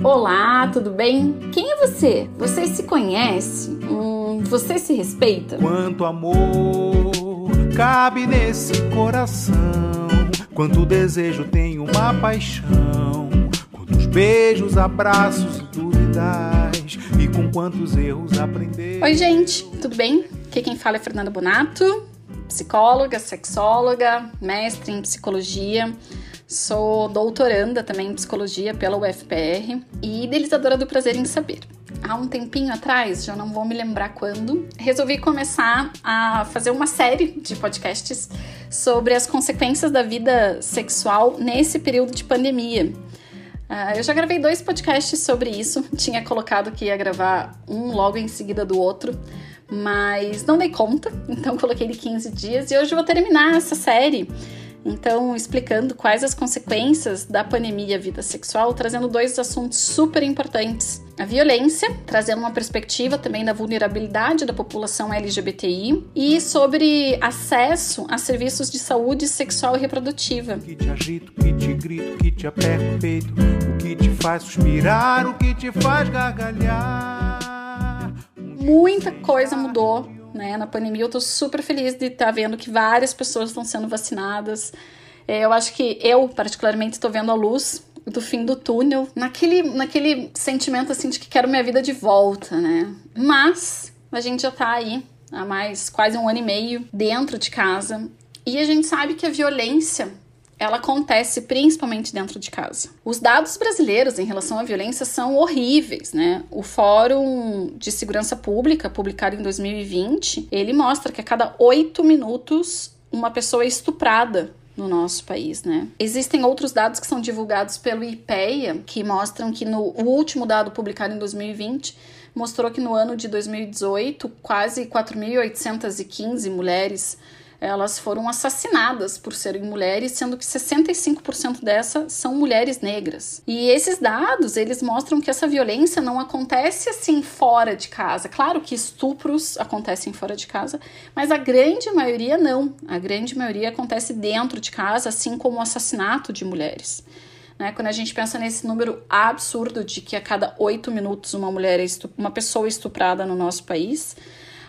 Olá, tudo bem? Quem é você? Você se conhece? Hum, você se respeita? Quanto amor cabe nesse coração? Quanto desejo tem uma paixão? Quantos beijos, abraços e dúvidas? E com quantos erros aprender? Oi, gente, tudo bem? Aqui quem fala é Fernanda Bonato, psicóloga, sexóloga, mestre em psicologia. Sou doutoranda também em psicologia pela UFPR e idealizadora do Prazer em Saber. Há um tempinho atrás, já não vou me lembrar quando, resolvi começar a fazer uma série de podcasts sobre as consequências da vida sexual nesse período de pandemia. Uh, eu já gravei dois podcasts sobre isso, tinha colocado que ia gravar um logo em seguida do outro, mas não dei conta, então coloquei de 15 dias e hoje vou terminar essa série então, explicando quais as consequências da pandemia à vida sexual, trazendo dois assuntos super importantes. A violência, trazendo uma perspectiva também da vulnerabilidade da população LGBTI e sobre acesso a serviços de saúde sexual e reprodutiva. O que te agito, o que te grito, o que te aperta o peito, o que te faz suspirar, o que te faz gargalhar. Muita coisa mudou né? Na pandemia eu tô super feliz de estar tá vendo que várias pessoas estão sendo vacinadas. É, eu acho que eu, particularmente, estou vendo a luz do fim do túnel, naquele, naquele sentimento assim de que quero minha vida de volta, né? Mas a gente já tá aí há mais quase um ano e meio dentro de casa e a gente sabe que a violência ela acontece principalmente dentro de casa. Os dados brasileiros em relação à violência são horríveis, né? O Fórum de Segurança Pública, publicado em 2020, ele mostra que a cada oito minutos uma pessoa é estuprada no nosso país, né? Existem outros dados que são divulgados pelo IPEA que mostram que no último dado publicado em 2020 mostrou que no ano de 2018 quase 4.815 mulheres elas foram assassinadas por serem mulheres, sendo que 65% dessas são mulheres negras. E esses dados, eles mostram que essa violência não acontece assim fora de casa. Claro que estupros acontecem fora de casa, mas a grande maioria não. A grande maioria acontece dentro de casa, assim como o assassinato de mulheres. Né? Quando a gente pensa nesse número absurdo de que a cada oito minutos uma mulher é uma pessoa é estuprada no nosso país,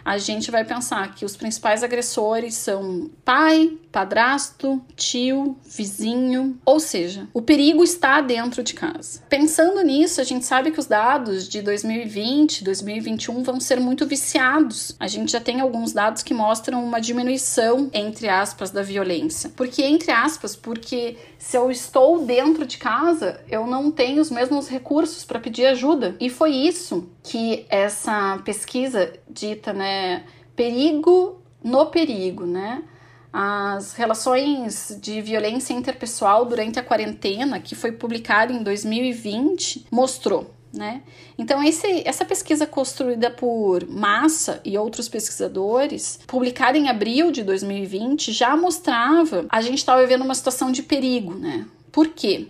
a gente vai pensar que os principais agressores são pai, padrasto, tio, vizinho, ou seja, o perigo está dentro de casa. Pensando nisso, a gente sabe que os dados de 2020, 2021 vão ser muito viciados. A gente já tem alguns dados que mostram uma diminuição, entre aspas, da violência. Porque, entre aspas, porque se eu estou dentro de casa, eu não tenho os mesmos recursos para pedir ajuda. E foi isso que essa pesquisa dita, né, perigo no perigo, né? As relações de violência interpessoal durante a quarentena, que foi publicada em 2020, mostrou né? Então, esse, essa pesquisa construída por Massa e outros pesquisadores, publicada em abril de 2020, já mostrava a gente estava vivendo uma situação de perigo. Né? Por quê?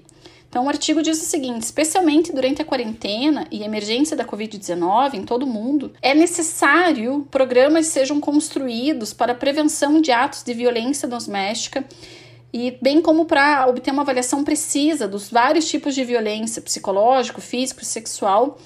Então, o artigo diz o seguinte: especialmente durante a quarentena e emergência da Covid-19 em todo o mundo, é necessário programas sejam construídos para prevenção de atos de violência doméstica e bem como para obter uma avaliação precisa dos vários tipos de violência psicológico, físico e sexual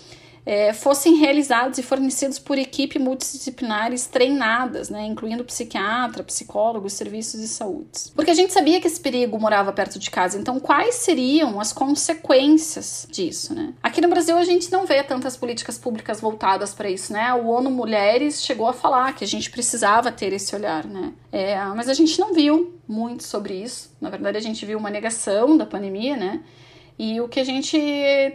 é, fossem realizados e fornecidos por equipe multidisciplinares treinadas, né, incluindo psiquiatra, psicólogos, serviços de saúde. Porque a gente sabia que esse perigo morava perto de casa, então quais seriam as consequências disso? Né? Aqui no Brasil a gente não vê tantas políticas públicas voltadas para isso, né? O ONU Mulheres chegou a falar que a gente precisava ter esse olhar, né? É, mas a gente não viu muito sobre isso. Na verdade, a gente viu uma negação da pandemia, né? E o que a gente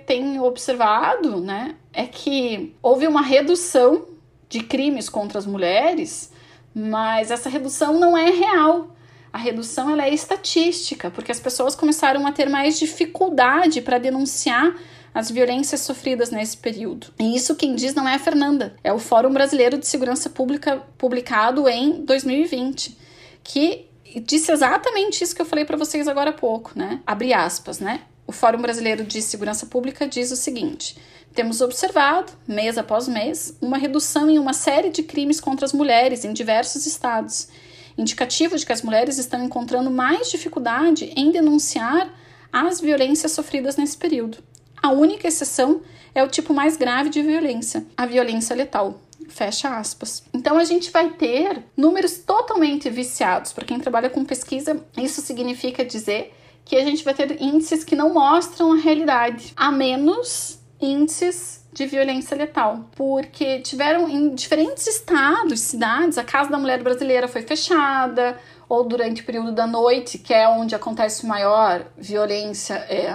tem observado, né, é que houve uma redução de crimes contra as mulheres, mas essa redução não é real. A redução ela é estatística, porque as pessoas começaram a ter mais dificuldade para denunciar as violências sofridas nesse período. E isso quem diz não é a Fernanda, é o Fórum Brasileiro de Segurança Pública publicado em 2020, que disse exatamente isso que eu falei para vocês agora há pouco, né? Abre aspas, né? O Fórum Brasileiro de Segurança Pública diz o seguinte: temos observado, mês após mês, uma redução em uma série de crimes contra as mulheres em diversos estados, indicativo de que as mulheres estão encontrando mais dificuldade em denunciar as violências sofridas nesse período. A única exceção é o tipo mais grave de violência, a violência letal. Fecha aspas. Então a gente vai ter números totalmente viciados. Para quem trabalha com pesquisa, isso significa dizer que a gente vai ter índices que não mostram a realidade, a menos índices de violência letal, porque tiveram em diferentes estados, cidades, a Casa da Mulher Brasileira foi fechada, ou durante o período da noite, que é onde acontece maior violência, é,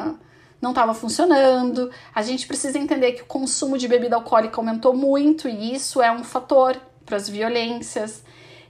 não estava funcionando. A gente precisa entender que o consumo de bebida alcoólica aumentou muito e isso é um fator para as violências.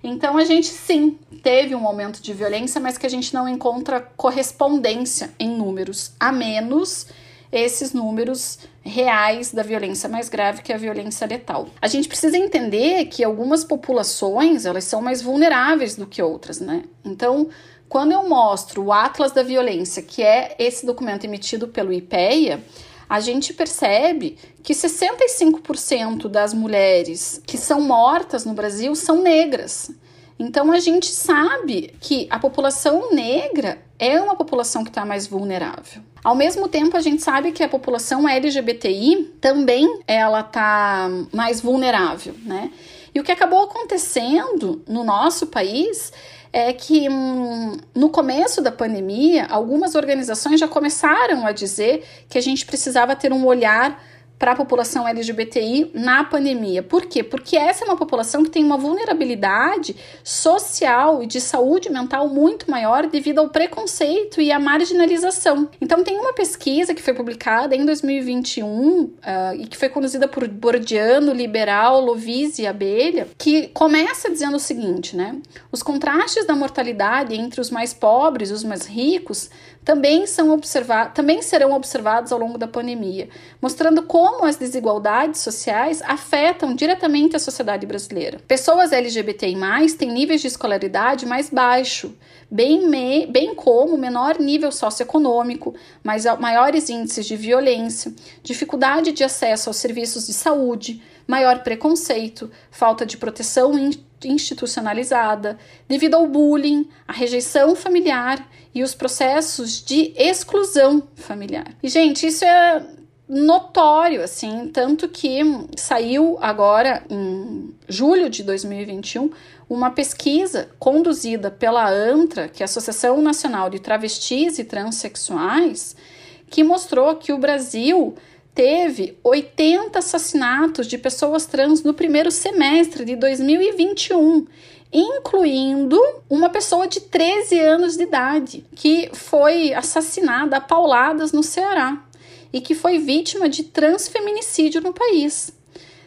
Então a gente sim teve um aumento de violência, mas que a gente não encontra correspondência em números, a menos esses números reais da violência mais grave, que é a violência letal. A gente precisa entender que algumas populações, elas são mais vulneráveis do que outras, né? Então, quando eu mostro o Atlas da Violência, que é esse documento emitido pelo IPEA, a gente percebe que 65% das mulheres que são mortas no Brasil são negras. Então a gente sabe que a população negra é uma população que está mais vulnerável. Ao mesmo tempo, a gente sabe que a população LGBTI também ela está mais vulnerável, né? E o que acabou acontecendo no nosso país é que hum, no começo da pandemia, algumas organizações já começaram a dizer que a gente precisava ter um olhar para a população LGBTI na pandemia. Por quê? Porque essa é uma população que tem uma vulnerabilidade social e de saúde mental muito maior devido ao preconceito e à marginalização. Então, tem uma pesquisa que foi publicada em 2021 uh, ah, e que foi conduzida por Bordiano, Liberal, Lovise e Abelha, que começa dizendo o seguinte, né? Os contrastes da mortalidade entre os mais pobres e os mais ricos também, são observados, também serão observados ao longo da pandemia, mostrando como as desigualdades sociais afetam diretamente a sociedade brasileira. Pessoas LGBTI+, têm níveis de escolaridade mais baixo, bem, me, bem como menor nível socioeconômico, mais, maiores índices de violência, dificuldade de acesso aos serviços de saúde, maior preconceito, falta de proteção institucionalizada, devido ao bullying, à rejeição familiar e os processos de exclusão familiar. E, gente, isso é notório, assim, tanto que saiu agora em julho de 2021 uma pesquisa conduzida pela ANTRA, que é a Associação Nacional de Travestis e Transsexuais, que mostrou que o Brasil teve 80 assassinatos de pessoas trans no primeiro semestre de 2021, incluindo uma pessoa de 13 anos de idade que foi assassinada a pauladas no Ceará e que foi vítima de transfeminicídio no país.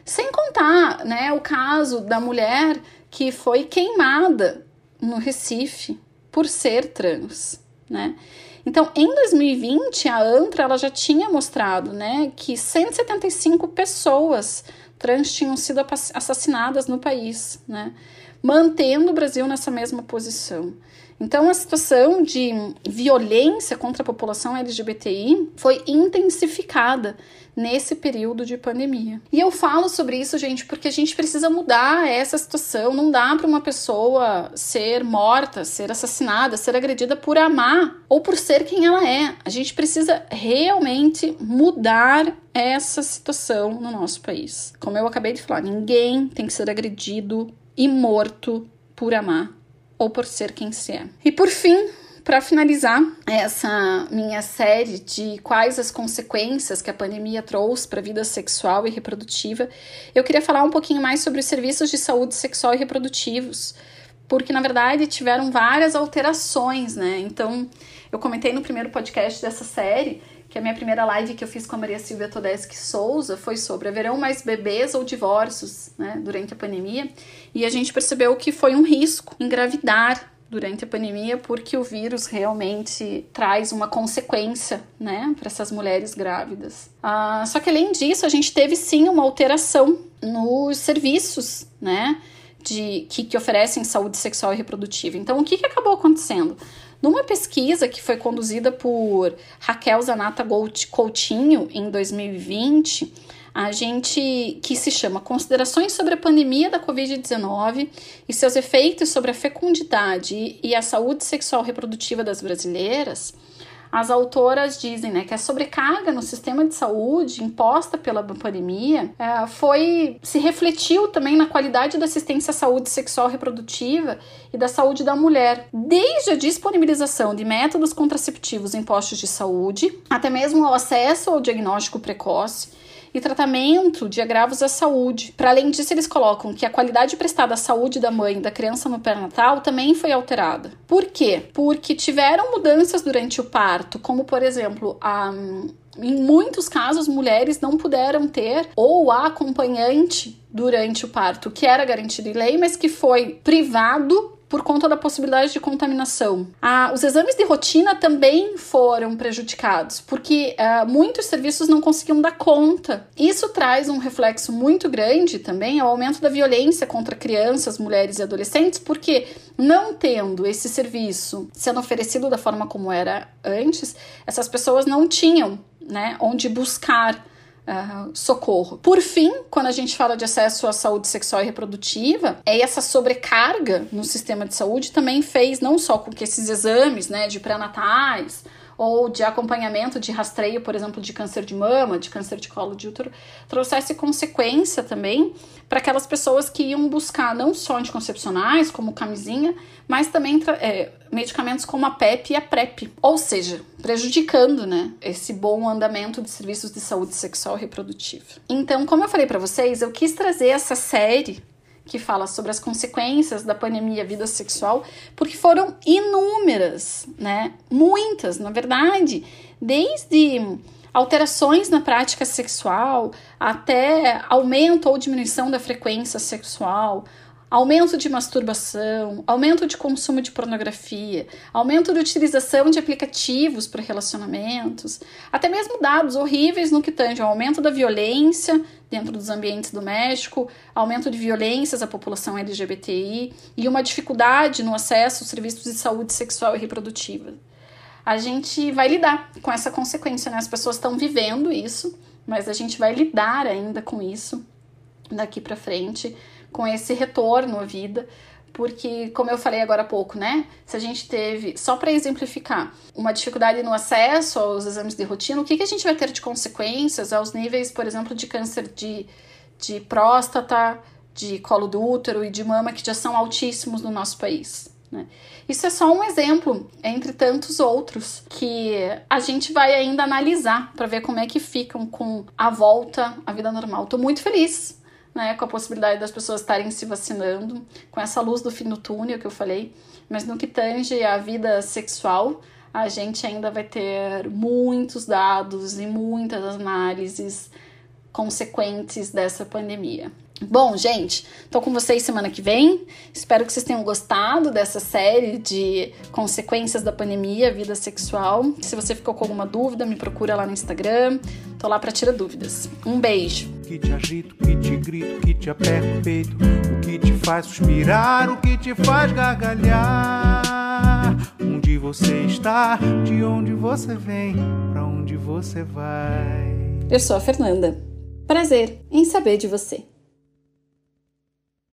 Sem contar, né, o caso da mulher que foi queimada no Recife por ser trans, né? Então, em 2020, a ANTRA ela já tinha mostrado né, que 175 pessoas trans tinham sido assassinadas no país, né, mantendo o Brasil nessa mesma posição. Então, a situação de violência contra a população LGBTI foi intensificada nesse período de pandemia. E eu falo sobre isso, gente, porque a gente precisa mudar essa situação. Não dá para uma pessoa ser morta, ser assassinada, ser agredida por amar ou por ser quem ela é. A gente precisa realmente mudar essa situação no nosso país. Como eu acabei de falar, ninguém tem que ser agredido e morto por amar ou por ser quem se é. E por fim, para finalizar essa minha série de quais as consequências que a pandemia trouxe para a vida sexual e reprodutiva, eu queria falar um pouquinho mais sobre os serviços de saúde sexual e reprodutivos, porque na verdade tiveram várias alterações, né? Então, eu comentei no primeiro podcast dessa série que a minha primeira live que eu fiz com a Maria Silvia Todeschi Souza foi sobre haverão mais bebês ou divórcios né, durante a pandemia, e a gente percebeu que foi um risco engravidar durante a pandemia, porque o vírus realmente traz uma consequência, né, para essas mulheres grávidas. Ah, só que além disso, a gente teve sim uma alteração nos serviços, né, de que, que oferecem saúde sexual e reprodutiva. Então, o que, que acabou acontecendo? Numa pesquisa que foi conduzida por Raquel Zanata Coutinho em 2020, a gente que se chama Considerações sobre a pandemia da Covid-19 e seus efeitos sobre a fecundidade e a saúde sexual reprodutiva das brasileiras, as autoras dizem né, que a sobrecarga no sistema de saúde imposta pela pandemia é, foi se refletiu também na qualidade da assistência à saúde sexual reprodutiva e da saúde da mulher, desde a disponibilização de métodos contraceptivos em postos de saúde, até mesmo ao acesso ao diagnóstico precoce e tratamento de agravos à saúde. Para além disso, eles colocam que a qualidade prestada à saúde da mãe e da criança no pré-natal também foi alterada. Por quê? Porque tiveram mudanças durante o parto, como por exemplo, a em muitos casos, mulheres não puderam ter ou a acompanhante durante o parto, que era garantido em lei, mas que foi privado por conta da possibilidade de contaminação. Ah, os exames de rotina também foram prejudicados, porque ah, muitos serviços não conseguiam dar conta. Isso traz um reflexo muito grande também ao aumento da violência contra crianças, mulheres e adolescentes, porque não tendo esse serviço sendo oferecido da forma como era antes, essas pessoas não tinham né, onde buscar Uh, socorro. Por fim, quando a gente fala de acesso à saúde sexual e reprodutiva, é essa sobrecarga no sistema de saúde também fez não só com que esses exames, né, de pré-natais ou de acompanhamento de rastreio, por exemplo, de câncer de mama, de câncer de colo de útero, trouxesse consequência também para aquelas pessoas que iam buscar não só anticoncepcionais, como camisinha, mas também é, medicamentos como a PEP e a PrEP, ou seja, prejudicando, né, esse bom andamento de serviços de saúde sexual e reprodutiva. Então, como eu falei para vocês, eu quis trazer essa série que fala sobre as consequências da pandemia à vida sexual, porque foram inúmeras, né? Muitas, na verdade, desde alterações na prática sexual até aumento ou diminuição da frequência sexual, aumento de masturbação, aumento de consumo de pornografia, aumento de utilização de aplicativos para relacionamentos, até mesmo dados horríveis no que tange ao aumento da violência dentro dos ambientes domésticos, aumento de violências à população LGBTI e uma dificuldade no acesso aos serviços de saúde sexual e reprodutiva. A gente vai lidar com essa consequência, né? As pessoas estão vivendo isso, mas a gente vai lidar ainda com isso daqui para frente com esse retorno à vida, porque, como eu falei agora há pouco, né? Se a gente teve, só para exemplificar, uma dificuldade no acesso aos exames de rotina, o que, que a gente vai ter de consequências aos níveis, por exemplo, de câncer de, de próstata, de colo do útero e de mama, que já são altíssimos no nosso país. Né? Isso é só um exemplo, entre tantos outros, que a gente vai ainda analisar para ver como é que ficam com a volta à vida normal. Estou muito feliz né, com a possibilidade das pessoas estarem se vacinando, com essa luz do fim do túnel que eu falei, mas no que tange a vida sexual, a gente ainda vai ter muitos dados e muitas análises consequentes dessa pandemia. Bom, gente, tô com vocês semana que vem. Espero que vocês tenham gostado dessa série de consequências da pandemia, vida sexual. Se você ficou com alguma dúvida, me procura lá no Instagram. Tô lá para tirar dúvidas. Um beijo. Que te agito, que te grito, que te aperta o peito, o que te faz suspirar, o que te faz gargalhar. Onde você está, de onde você vem, para onde você vai. Eu sou a Fernanda. Prazer em saber de você.